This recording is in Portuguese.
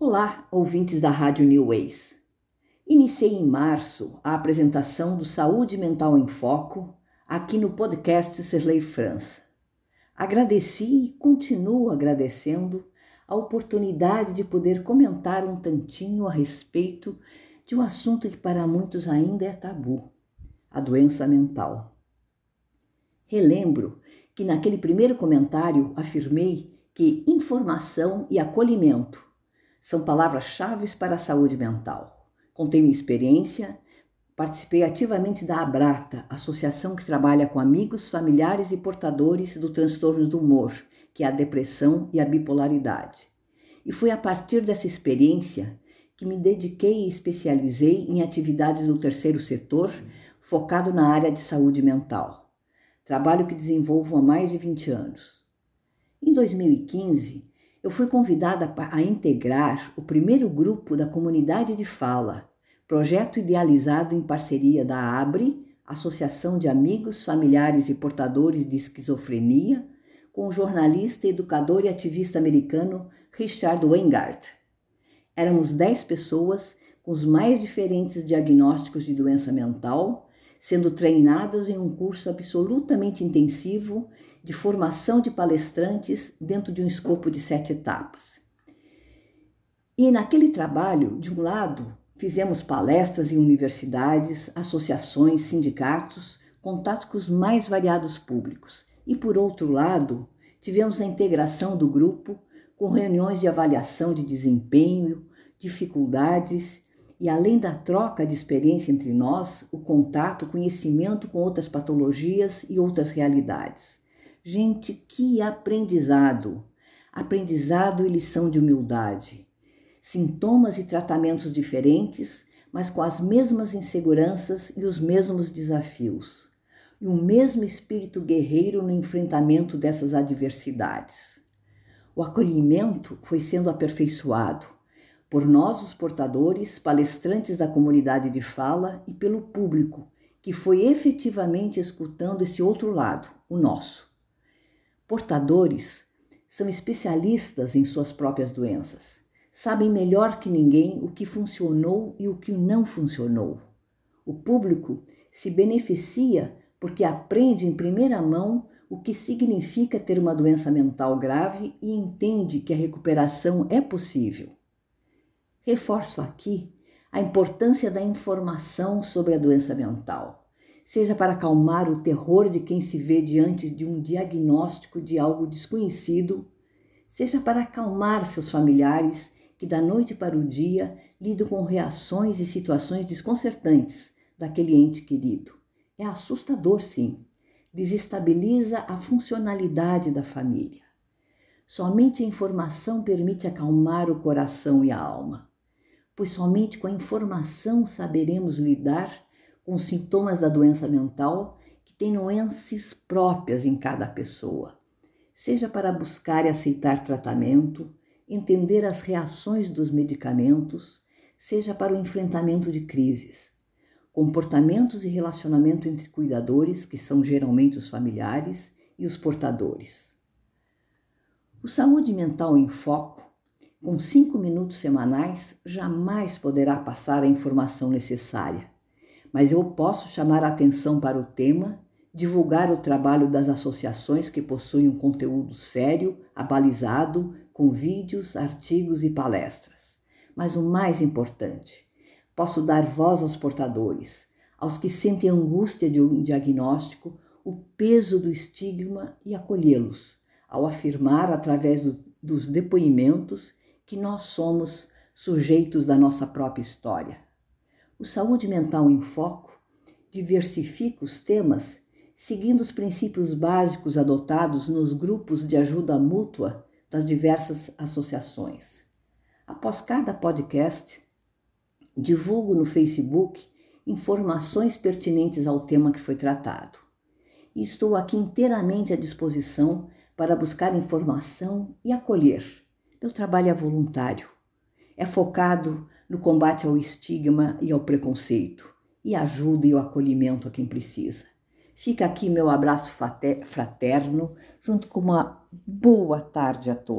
Olá, ouvintes da Rádio New Ways. Iniciei em março a apresentação do Saúde Mental em Foco aqui no podcast Serlei França. Agradeci e continuo agradecendo a oportunidade de poder comentar um tantinho a respeito de um assunto que para muitos ainda é tabu: a doença mental. Relembro que naquele primeiro comentário afirmei que informação e acolhimento são palavras-chave para a saúde mental. Contei minha experiência, participei ativamente da Abrata, associação que trabalha com amigos, familiares e portadores do transtorno do humor, que é a depressão e a bipolaridade. E foi a partir dessa experiência que me dediquei e especializei em atividades do terceiro setor, focado na área de saúde mental. Trabalho que desenvolvo há mais de 20 anos. Em 2015, eu fui convidada a integrar o primeiro grupo da Comunidade de Fala, projeto idealizado em parceria da ABRE, Associação de Amigos, Familiares e Portadores de Esquizofrenia, com o jornalista, educador e ativista americano Richard Weingart. Éramos dez pessoas com os mais diferentes diagnósticos de doença mental, sendo treinadas em um curso absolutamente intensivo de formação de palestrantes dentro de um escopo de sete etapas. E naquele trabalho, de um lado, fizemos palestras em universidades, associações, sindicatos, contatos com os mais variados públicos. E por outro lado, tivemos a integração do grupo com reuniões de avaliação de desempenho, dificuldades e, além da troca de experiência entre nós, o contato, conhecimento com outras patologias e outras realidades. Gente, que aprendizado! Aprendizado e lição de humildade. Sintomas e tratamentos diferentes, mas com as mesmas inseguranças e os mesmos desafios. E o mesmo espírito guerreiro no enfrentamento dessas adversidades. O acolhimento foi sendo aperfeiçoado por nós, os portadores, palestrantes da comunidade de fala e pelo público, que foi efetivamente escutando esse outro lado, o nosso. Portadores são especialistas em suas próprias doenças. Sabem melhor que ninguém o que funcionou e o que não funcionou. O público se beneficia porque aprende em primeira mão o que significa ter uma doença mental grave e entende que a recuperação é possível. Reforço aqui a importância da informação sobre a doença mental seja para acalmar o terror de quem se vê diante de um diagnóstico de algo desconhecido, seja para acalmar seus familiares que da noite para o dia lidam com reações e situações desconcertantes daquele ente querido. É assustador, sim. Desestabiliza a funcionalidade da família. Somente a informação permite acalmar o coração e a alma, pois somente com a informação saberemos lidar com sintomas da doença mental que têm nuances próprias em cada pessoa, seja para buscar e aceitar tratamento, entender as reações dos medicamentos, seja para o enfrentamento de crises, comportamentos e relacionamento entre cuidadores, que são geralmente os familiares, e os portadores. O Saúde Mental em Foco, com cinco minutos semanais, jamais poderá passar a informação necessária mas eu posso chamar a atenção para o tema, divulgar o trabalho das associações que possuem um conteúdo sério, abalizado, com vídeos, artigos e palestras. Mas o mais importante, posso dar voz aos portadores, aos que sentem angústia de um diagnóstico, o peso do estigma e acolhê-los, ao afirmar através do, dos depoimentos que nós somos sujeitos da nossa própria história. O Saúde Mental em Foco diversifica os temas seguindo os princípios básicos adotados nos grupos de ajuda mútua das diversas associações. Após cada podcast, divulgo no Facebook informações pertinentes ao tema que foi tratado. E estou aqui inteiramente à disposição para buscar informação e acolher. Meu trabalho é voluntário. É focado no combate ao estigma e ao preconceito e ajuda e o acolhimento a quem precisa. Fica aqui meu abraço fraterno, junto com uma boa tarde a todos.